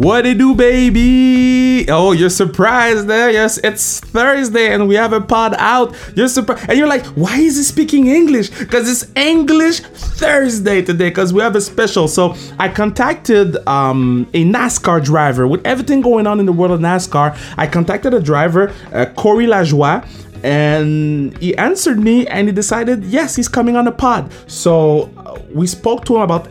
What it do, baby? Oh, you're surprised there. Yes, it's Thursday and we have a pod out. You're surprised. And you're like, why is he speaking English? Because it's English Thursday today because we have a special. So I contacted um, a NASCAR driver with everything going on in the world of NASCAR. I contacted a driver, uh, Corey Lajoie and he answered me and he decided yes he's coming on the pod so uh, we spoke to him about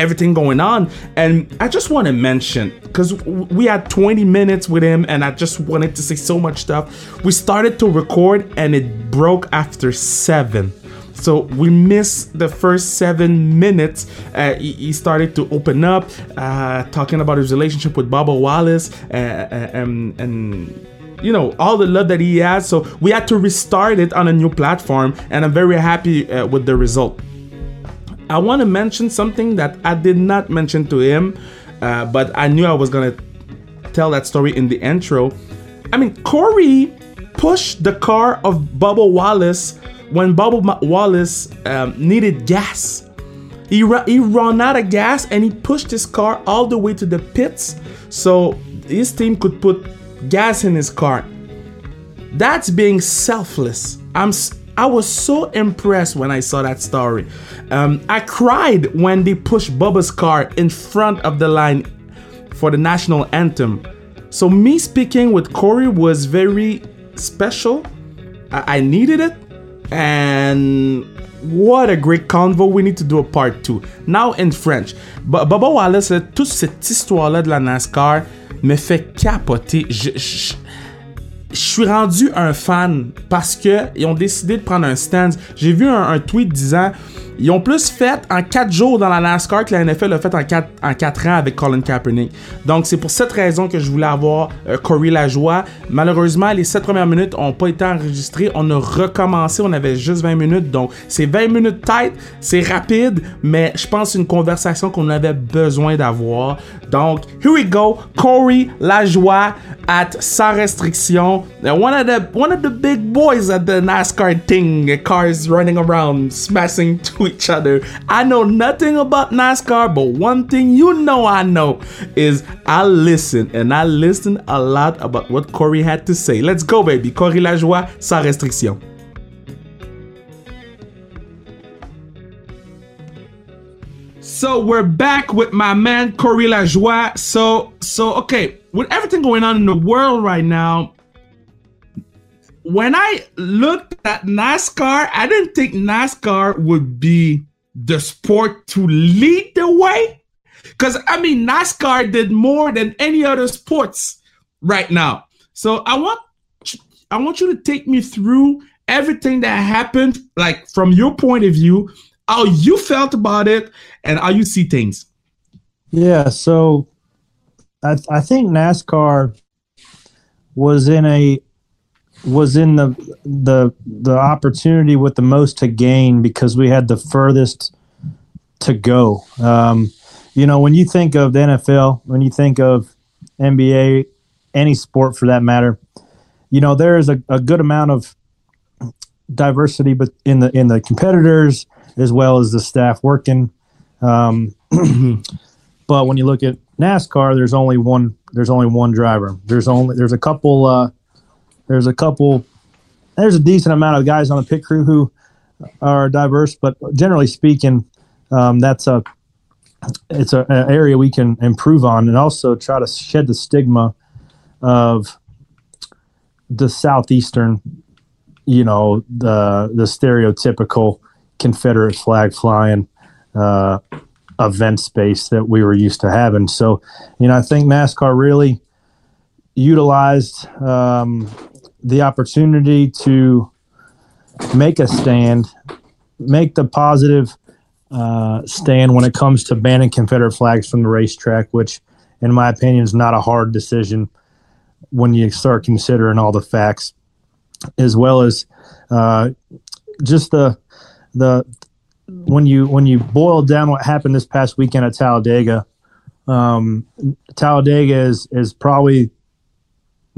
everything going on. And i just want to mention because we had 20 minutes with him and i just wanted to say so much stuff. We started to record and it broke after seven. So we missed the first seven minutes. Uh, he, he, started to open up, uh, talking about his relationship with Bubba Wallace, uh, uh and, and you know all the love that he has. So we had to restart it on a new platform and i'm very happy uh, with the result i want to mention something that i did not mention to him uh, but i knew i was gonna tell that story in the intro i mean corey pushed the car of bubba wallace when bubba wallace um, needed gas he, ra- he ran out of gas and he pushed his car all the way to the pits so his team could put gas in his car. That's being selfless. I'm I was so impressed when I saw that story. Um, I cried when they pushed Bubba's car in front of the line for the national anthem. So me speaking with Corey was very special. I, I needed it, and what a great convo. We need to do a part two. Now in French. B Bubba Wallace, toute cette histoire-là de la NASCAR, me fait capoter. Je, je, je suis rendu un fan parce que ils ont décidé de prendre un stand. J'ai vu un, tweet disant ils ont plus fait en 4 jours dans la NASCAR que la NFL a fait en 4, en 4 ans avec Colin Kaepernick. Donc, c'est pour cette raison que je voulais avoir euh, Corey Lajoie. Malheureusement, les 7 premières minutes n'ont pas été enregistrées. On a recommencé, on avait juste 20 minutes. Donc, c'est 20 minutes tête, c'est rapide, mais je pense une conversation qu'on avait besoin d'avoir. Donc, here we go. Corey Lajoie at Sans Restriction. One of the, one of the big boys at the NASCAR thing. Cars running around, smashing to each other. I know nothing about NASCAR, but one thing you know I know is I listen and I listen a lot about what Corey had to say. Let's go, baby. Corey Lajoie, sans restriction. So we're back with my man Corey Lajoie. So so okay, with everything going on in the world right now, when I looked at NASCAR, I didn't think NASCAR would be the sport to lead the way. Because, I mean, NASCAR did more than any other sports right now. So I want I want you to take me through everything that happened, like from your point of view, how you felt about it, and how you see things. Yeah, so I, I think NASCAR was in a was in the the the opportunity with the most to gain because we had the furthest to go. Um, you know, when you think of the NFL, when you think of NBA, any sport for that matter, you know there is a, a good amount of diversity, but in the in the competitors as well as the staff working. Um, but when you look at NASCAR, there's only one. There's only one driver. There's only there's a couple. Uh, there's a couple. There's a decent amount of guys on the pit crew who are diverse, but generally speaking, um, that's a it's a, an area we can improve on, and also try to shed the stigma of the southeastern, you know, the the stereotypical Confederate flag flying uh, event space that we were used to having. So, you know, I think NASCAR really utilized um, the opportunity to make a stand, make the positive uh, stand when it comes to banning Confederate flags from the racetrack, which, in my opinion, is not a hard decision when you start considering all the facts, as well as uh, just the the when you when you boil down what happened this past weekend at Talladega. Um, Talladega is is probably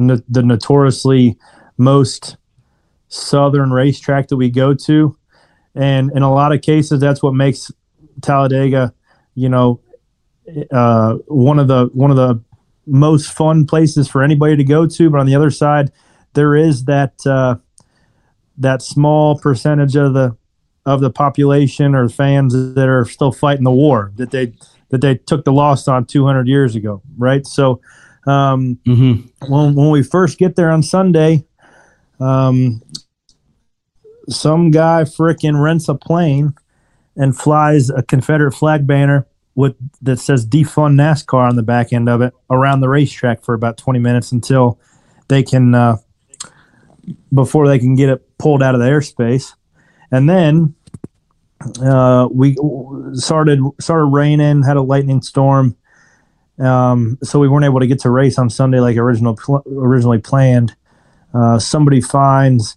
no, the notoriously most southern racetrack that we go to. And in a lot of cases, that's what makes Talladega, you know, uh, one of the one of the most fun places for anybody to go to. But on the other side, there is that uh, that small percentage of the of the population or fans that are still fighting the war that they that they took the loss on 200 years ago, right? So um, mm-hmm. when when we first get there on Sunday, um, some guy fricking rents a plane and flies a Confederate flag banner with that says defund NASCAR on the back end of it around the racetrack for about 20 minutes until they can uh, before they can get it pulled out of the airspace. And then uh, we started started raining, had a lightning storm, um, so we weren't able to get to race on Sunday like original pl- originally planned. Uh, somebody finds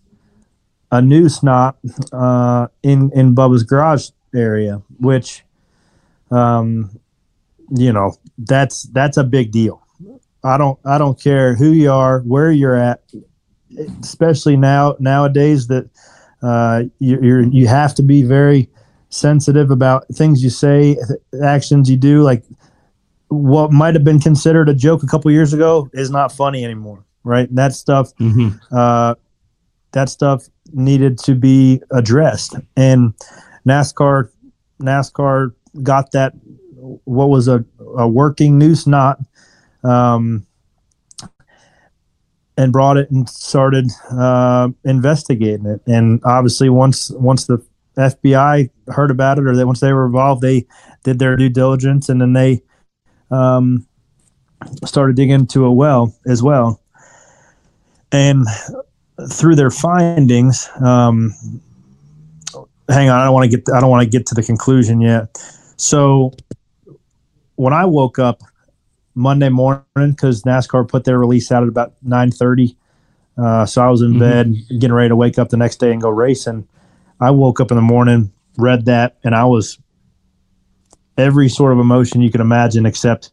a noose knot uh, in in Bubba's garage area, which, um, you know, that's that's a big deal. I don't I don't care who you are, where you're at, especially now nowadays that uh, you you're, you have to be very sensitive about things you say, actions you do. Like what might have been considered a joke a couple years ago is not funny anymore, right? That stuff, mm-hmm. uh, that stuff needed to be addressed, and NASCAR NASCAR got that what was a, a working noose knot um, and brought it and started uh, investigating it. And obviously, once once the FBI heard about it, or that once they were involved, they did their due diligence, and then they um, started digging into a well as well. And through their findings, um, hang on, I don't want to get I don't want to get to the conclusion yet. So when I woke up Monday morning, because NASCAR put their release out at about nine thirty, uh, so I was in mm-hmm. bed getting ready to wake up the next day and go racing. I woke up in the morning, read that, and I was every sort of emotion you can imagine, except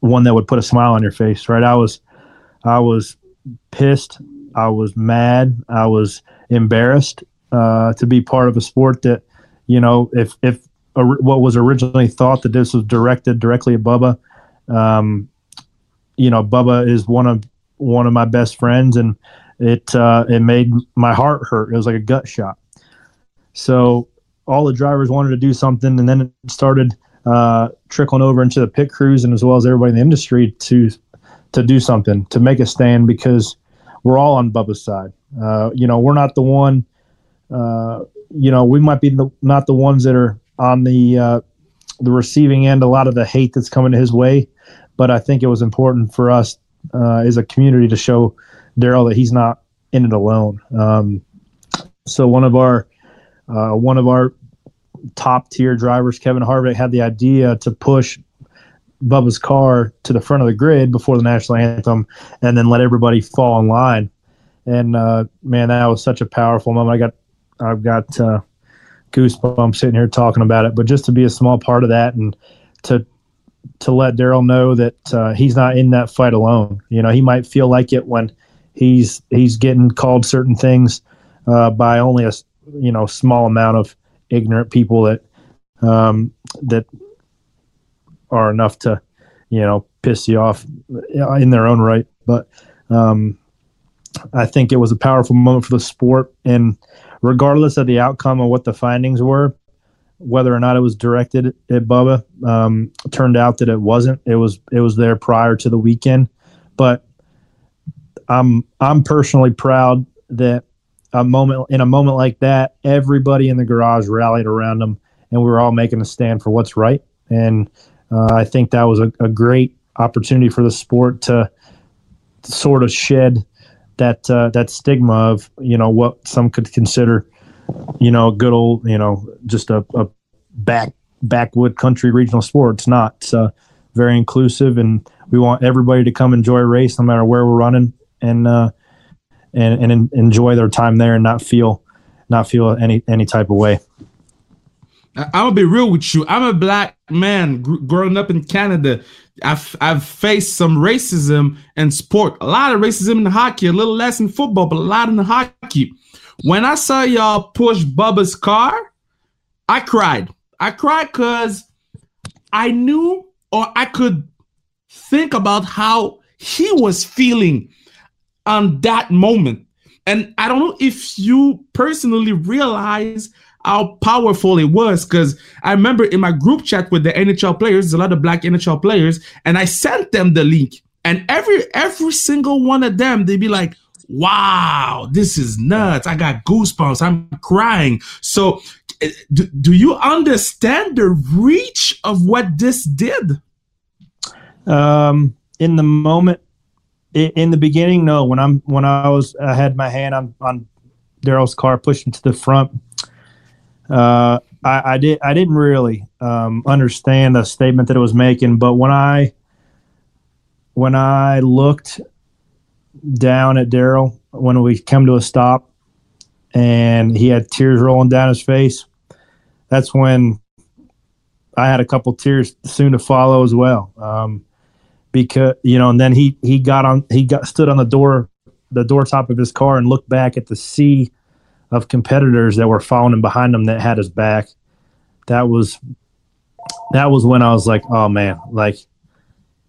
one that would put a smile on your face. Right? I was, I was pissed. I was mad. I was embarrassed, uh, to be part of a sport that, you know, if if what was originally thought that this was directed directly at Bubba, um, you know, Bubba is one of one of my best friends, and it uh, it made my heart hurt. It was like a gut shot. So all the drivers wanted to do something, and then it started uh, trickling over into the pit crews and as well as everybody in the industry to to do something to make a stand because we're all on Bubba's side. Uh, you know, we're not the one uh, you know, we might be the, not the ones that are on the uh, the receiving end a lot of the hate that's coming his way, but I think it was important for us uh, as a community to show Darrell that he's not in it alone. Um, so one of our uh, one of our top tier drivers, Kevin Harvick, had the idea to push Bubba's car to the front of the grid before the national anthem, and then let everybody fall in line. And uh, man, that was such a powerful moment. I got I've got uh, goosebumps sitting here talking about it. But just to be a small part of that and to to let Darrell know that uh, he's not in that fight alone. You know, he might feel like it when he's he's getting called certain things uh, by only a you know small amount of ignorant people that um, that are enough to you know piss you off in their own right. But um, I think it was a powerful moment for the sport and regardless of the outcome of what the findings were, whether or not it was directed at Bubba, um, turned out that it wasn't. It was it was there prior to the weekend, but I'm I'm personally proud that a moment in a moment like that, everybody in the garage rallied around him, and we were all making a stand for what's right. And uh, I think that was a, a great opportunity for the sport to sort of shed that uh, that stigma of you know what some could consider you know a good old you know just a, a back backwood country regional sport. It's not. It's uh, very inclusive, and we want everybody to come enjoy a race no matter where we're running, and uh, and and enjoy their time there, and not feel not feel any any type of way. I'm gonna be real with you. I'm a black man gr- growing up in Canada. I've I've faced some racism in sport, a lot of racism in hockey, a little less in football, but a lot in the hockey. When I saw y'all push Bubba's car, I cried. I cried because I knew or I could think about how he was feeling on that moment. And I don't know if you personally realize how powerful it was because I remember in my group chat with the NHL players, a lot of black NHL players, and I sent them the link. And every every single one of them, they'd be like, wow, this is nuts. I got goosebumps. I'm crying. So eh, do, do you understand the reach of what this did? Um, in the moment, in the beginning, no. When I'm when I was I had my hand on on Darrell's car, him to the front. Uh, I, I did I didn't really um, understand the statement that it was making, but when I when I looked down at Daryl when we come to a stop, and he had tears rolling down his face, that's when I had a couple tears soon to follow as well. Um, because you know, and then he he got on he got stood on the door the door top of his car and looked back at the sea of competitors that were following him behind him that had his back. That was that was when I was like, oh man, like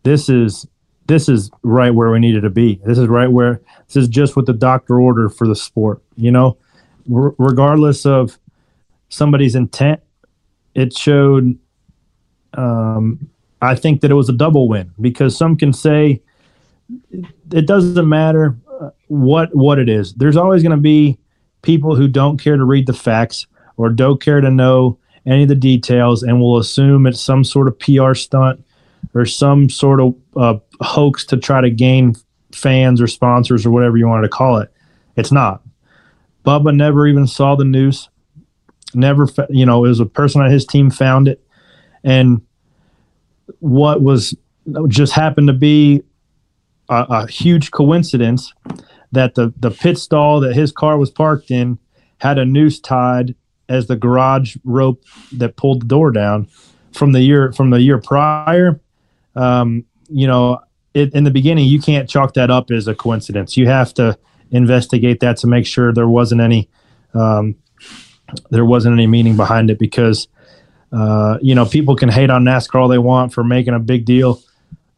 this is this is right where we needed to be. This is right where this is just what the doctor ordered for the sport. You know, R- regardless of somebody's intent, it showed um, I think that it was a double win because some can say it doesn't matter uh, what what it is. There's always going to be people who don't care to read the facts or don't care to know any of the details and will assume it's some sort of PR stunt or some sort of uh, hoax to try to gain fans or sponsors or whatever you wanted to call it. It's not. Bubba never even saw the news. Never, you know, it was a person on his team found it, and what was just happened to be a, a, huge coincidence that the the pit stall that his car was parked in had a noose tied as the garage rope that pulled the door down from the year from the year prior. Um, you know, it, in the beginning, you can't chalk that up as a coincidence. You have to investigate that to make sure there wasn't any um, there wasn't any meaning behind it because uh, you know, people can hate on NASCAR all they want for making a big deal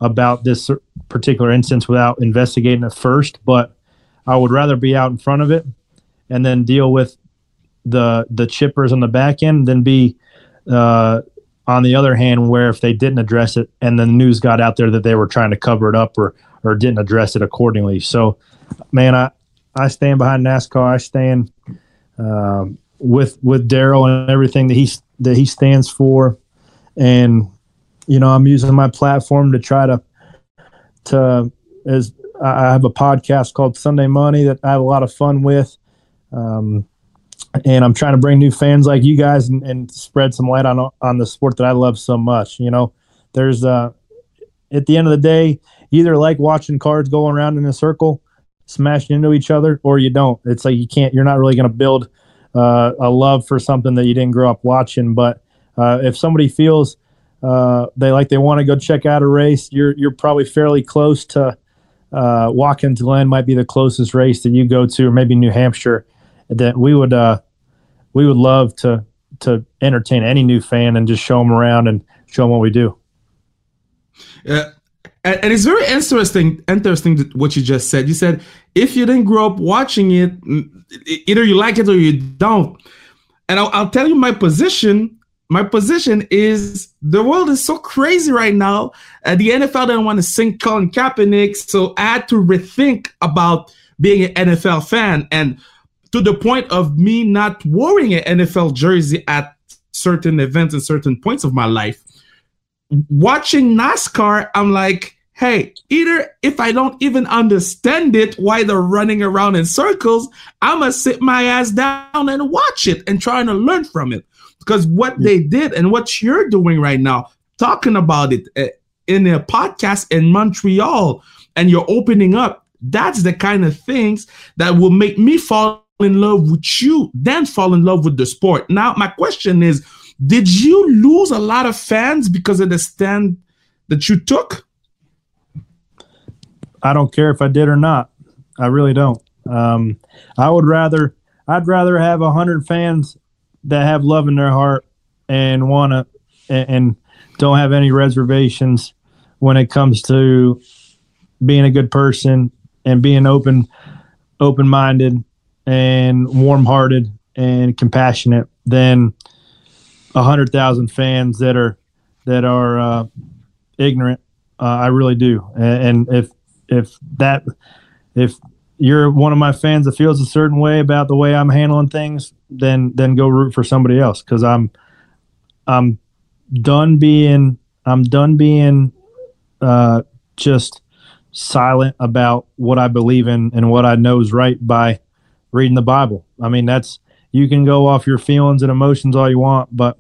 about this particular instance without investigating it first, but I would rather be out in front of it and then deal with the the chippers on the back end than be uh, on the other hand where if they didn't address it and the news got out there that they were trying to cover it up or or didn't address it accordingly. So, man, I I stand behind NASCAR. I stand um, with with Darrell and everything that he's that he stands for, and you know I'm using my platform to try to to as I have a podcast called Sunday Money that I have a lot of fun with. Um, and I'm trying to bring new fans like you guys and, and, spread some light on on the sport that I love so much. You know, there's uh, at the end of the day, either like watching cards going around in a circle, smashing into each other, or you don't. It's like you can't. You're not really going to build uh, a love for something that you didn't grow up watching. But uh, if somebody feels uh, they like they want to go check out a race, you're you're probably fairly close to uh, Watkins Glen might be the closest race that you go to, or maybe New Hampshire. That we would uh, we would love to to entertain any new fan and just show them around and show them what we do. Yeah, and, and, it's very interesting interesting what you just said. You said if you didn't grow up watching it either you like it or you don't. And I'll, I'll tell you my position my position is the world is so crazy right now. Uh, the NFL didn't want to sink Colin Kaepernick, so I had to rethink about being an NFL fan, and to the point of me not wearing an NFL jersey at certain events and certain points of my life. Watching NASCAR, I'm like, hey, either if I don't even understand it, why they're running around in circles, I'm gonna sit my ass down and watch it and trying to learn from it. Because what yeah. they did and what you're doing right now, talking about it uh, in a podcast in Montreal, and you're opening up, that's the kind of things that will make me fall in love with you, then fall in love with the sport. Now, my question is, did you lose a lot of fans because of the stand that you took? I don't care if I did or not. I really don't. Um, I would rather I'd rather have a hundred fans that have love in their heart and want to and don't have any reservations when it comes to being a good person and being open open minded and warm hearted and compassionate than a hundred thousand fans that are that are uh, ignorant. Uh, I really do, and, and if if that if you're one of my fans that feels a certain way about the way I'm handling things, then then go root for somebody else because I'm I'm done being I'm done being uh, just silent about what I believe in and what I know is right by reading the Bible. I mean, that's you can go off your feelings and emotions all you want, but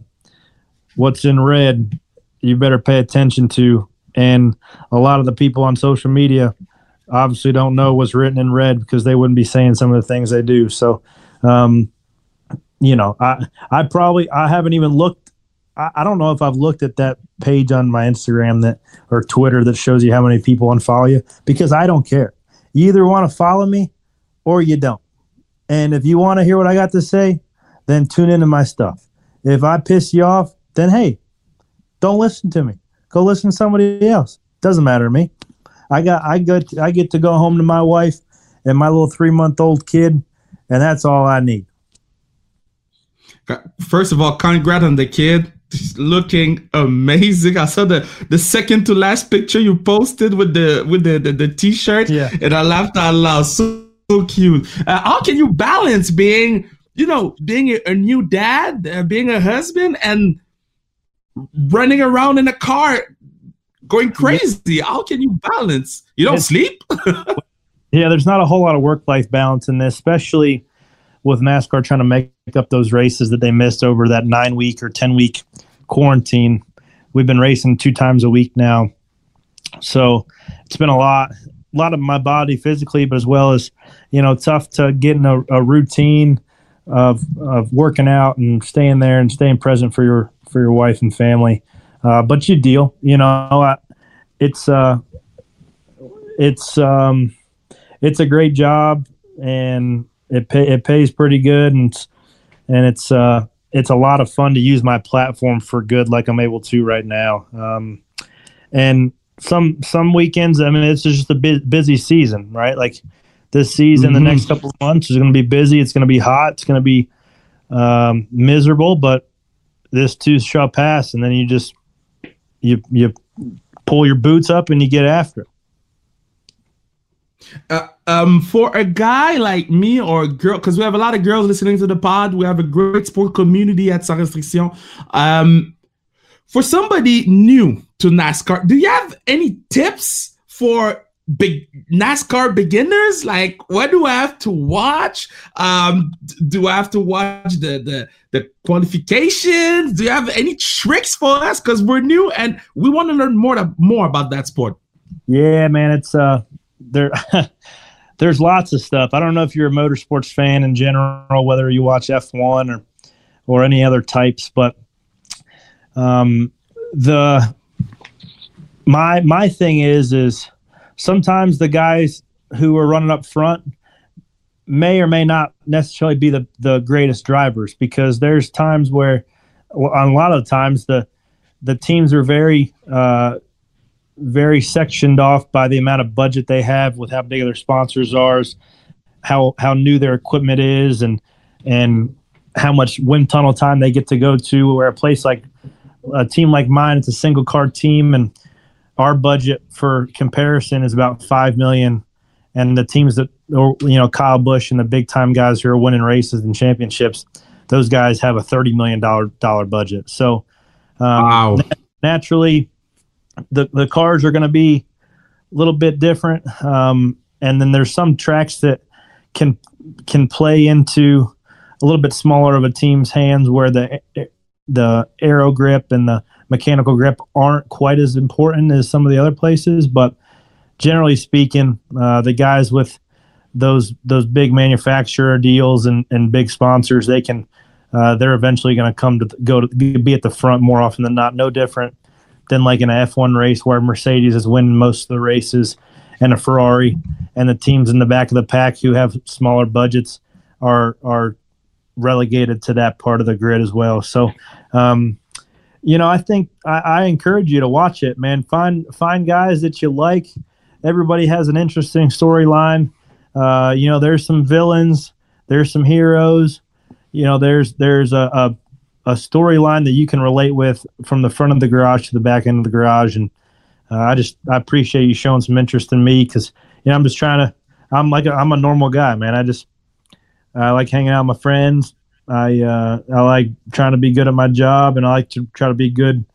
what's in red, you better pay attention to. And a lot of the people on social media obviously don't know what's written in red because they wouldn't be saying some of the things they do. So, um, you know, I I probably I haven't even looked. I, I don't know if I've looked at that page on my Instagram that or Twitter that shows you how many people unfollow you because I don't care. You either want to follow me or you don't. And if you want to hear what I got to say, then tune into my stuff. If I piss you off, then hey, don't listen to me. Go listen to somebody else. Doesn't matter to me. I got I get I get to go home to my wife and my little three month old kid, and that's all I need. First of all, congrats on the kid. He's looking amazing. I saw the the second to last picture you posted with the with the the, the t-shirt, yeah. and I laughed out loud. So, so cute. Uh, how can you balance being, you know, being a, a new dad, uh, being a husband, and running around in a car going crazy? How can you balance? You don't it's, sleep? yeah, there's not a whole lot of work life balance in this, especially with NASCAR trying to make up those races that they missed over that nine week or 10 week quarantine. We've been racing two times a week now. So it's been a lot, a lot of my body physically, but as well as, you know, tough to get in a, a routine of, of working out and staying there and staying present for your, for your wife and family. Uh, but you deal, you know, it's, uh, it's, um, it's a great job and it pay, it pays pretty good and and it's uh it's a lot of fun to use my platform for good like I'm able to right now. Um, and some some weekends, I mean, it's just a bu- busy season, right? Like this season, mm-hmm. the next couple of months is going to be busy. It's going to be hot. It's going to be um, miserable, but this too shall pass. And then you just you you pull your boots up and you get after it. Uh, um, for a guy like me or a girl, because we have a lot of girls listening to the pod, we have a great sport community at Sans Restriction. Um, for somebody new to NASCAR, do you have any tips for big NASCAR beginners? Like, what do I have to watch? Um, do I have to watch the the the qualifications? Do you have any tricks for us? Because we're new and we want to learn more to, more about that sport. Yeah, man, it's uh there there's lots of stuff. I don't know if you're a motorsports fan in general, whether you watch F1 or or any other types, but um, the my my thing is is sometimes the guys who are running up front may or may not necessarily be the the greatest drivers because there's times where on a lot of times the the teams are very uh, very sectioned off by the amount of budget they have with how big their sponsors are, how how new their equipment is, and and how much wind tunnel time they get to go to. Where a place like a team like mine, it's a single car team, and our budget for comparison is about five million. And the teams that, or you know, Kyle Busch and the big time guys who are winning races and championships, those guys have a thirty million dollar dollar budget. So, um, wow. naturally, the the cars are going to be a little bit different, um, and then there's some tracks that can can play into a little bit smaller of a team's hands where the the aero grip and the mechanical grip aren't quite as important as some of the other places. But generally speaking, uh, the guys with those those big manufacturer deals and, and big sponsors, they can uh, they're eventually going to come to go to be at the front more often than not. No different than like an F1 race where Mercedes is winning most of the races and a Ferrari and the teams in the back of the pack who have smaller budgets are are relegated to that part of the grid as well. So um, you know, I think I, I encourage you to watch it, man. Find find guys that you like. Everybody has an interesting storyline. Uh, you know, there's some villains, there's some heroes. You know, there's there's a, a, a storyline that you can relate with from the front of the garage to the back end of the garage, and uh, I just I appreciate you showing some interest in me because you know I'm just trying to I'm like I'm a normal guy, man. I just I like hanging out with my friends. I uh, I like trying to be good at my job, and I like to try to be good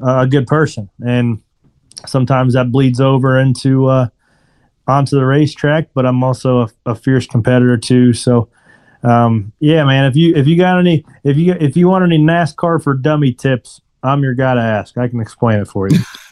uh, a good person. And sometimes that bleeds over into uh, onto the racetrack. But I'm also a, a fierce competitor too. So um, yeah, man. If you if you got any if you if you want any NASCAR for dummy tips, I'm your guy to ask. I can explain it for you.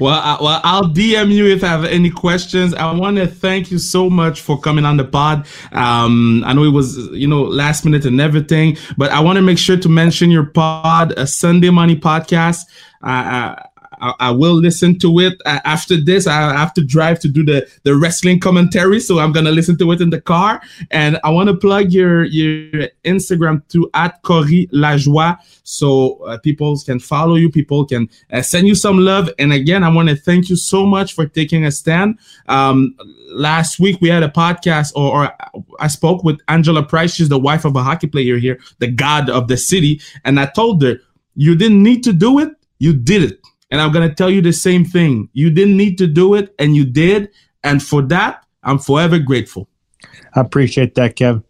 well, I, well, I'll DM you if I have any questions. I want to thank you so much for coming on the pod. Um, I know it was, you know, last minute and everything, but I want to make sure to mention your pod, a Sunday Money podcast. Uh, I, I, will listen to it after this. I have to drive to do the, the wrestling commentary, so I'm gonna listen to it in the car. And I want to plug your your Instagram to at Corey Lajoie, so uh, people can follow you, people can uh, send you some love. And again, I want to thank you so much for taking a stand. Um, last week we had a podcast, or, or I spoke with Angela Price. She's the wife of a hockey player here, the god of the city, and I told her you didn't need to do it, you did it and I'm going to tell you the same thing. You didn't need to do it, and you did. And for that, I'm forever grateful. I appreciate that, Kevin.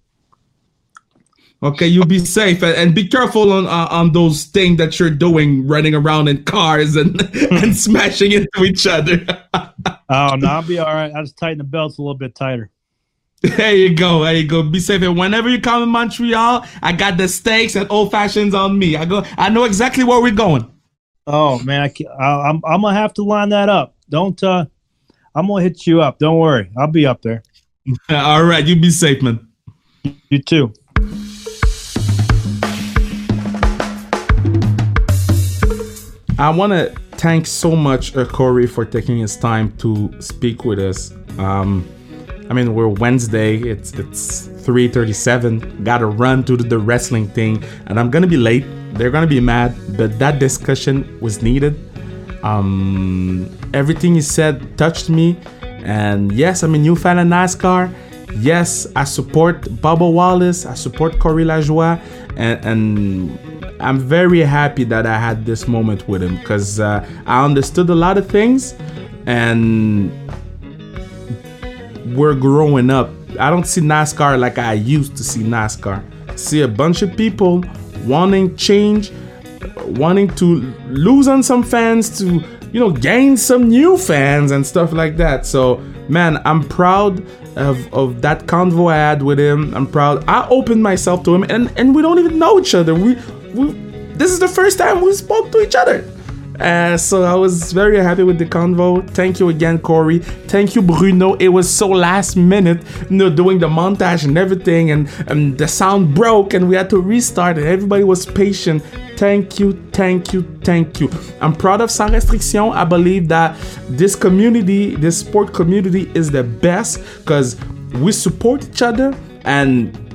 Okay, you be safe and, and be careful on uh, on those things that you're doing, running around in cars and and smashing into each other. oh no, I'll be all right. I just tighten the belts a little bit tighter. There you go. There you go. Be safe. And whenever you come in Montreal, I got the steaks and old fashions on me. I go. I know exactly where we're going. Oh man, I, I, I'm I'm gonna have to line that up. Don't uh, I'm gonna hit you up. Don't worry, I'll be up there. All right, you be safe, man. You too. I want to thank so much uh, Corey for taking his time to speak with us. Um, I mean, we're Wednesday. It's it's 3:37. Got to run to the wrestling thing, and I'm gonna be late they're gonna be mad, but that discussion was needed. Um, everything he said touched me, and yes, I'm a new fan of NASCAR. Yes, I support Bubba Wallace. I support Corey Lajoie, and, and I'm very happy that I had this moment with him because uh, I understood a lot of things, and we're growing up. I don't see NASCAR like I used to see NASCAR. see a bunch of people wanting change, wanting to lose on some fans to, you know, gain some new fans and stuff like that. So, man, I'm proud of, of that convo I had with him. I'm proud. I opened myself to him, and, and we don't even know each other. We, we this is the first time we spoke to each other. Uh, so I was very happy with the convo. Thank you again, Corey. Thank you, Bruno. It was so last minute, you know, doing the montage and everything, and, and the sound broke, and we had to restart, and everybody was patient. Thank you, thank you, thank you. I'm proud of Sans Restriction. I believe that this community, this sport community, is the best because we support each other and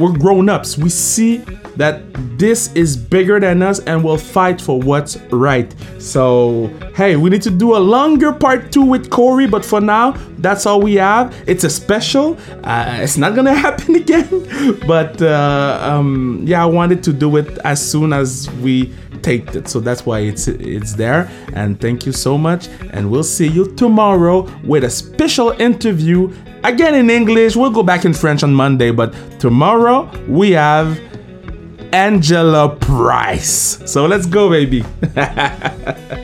we're grown ups. We see that this is bigger than us and we'll fight for what's right. So, hey, we need to do a longer part two with Corey, but for now, that's all we have. It's a special. Uh, it's not gonna happen again, but uh, um, yeah, I wanted to do it as soon as we taped it, so that's why it's it's there. And thank you so much, and we'll see you tomorrow with a special interview again in English. We'll go back in French on Monday, but tomorrow we have Angela Price. So let's go, baby.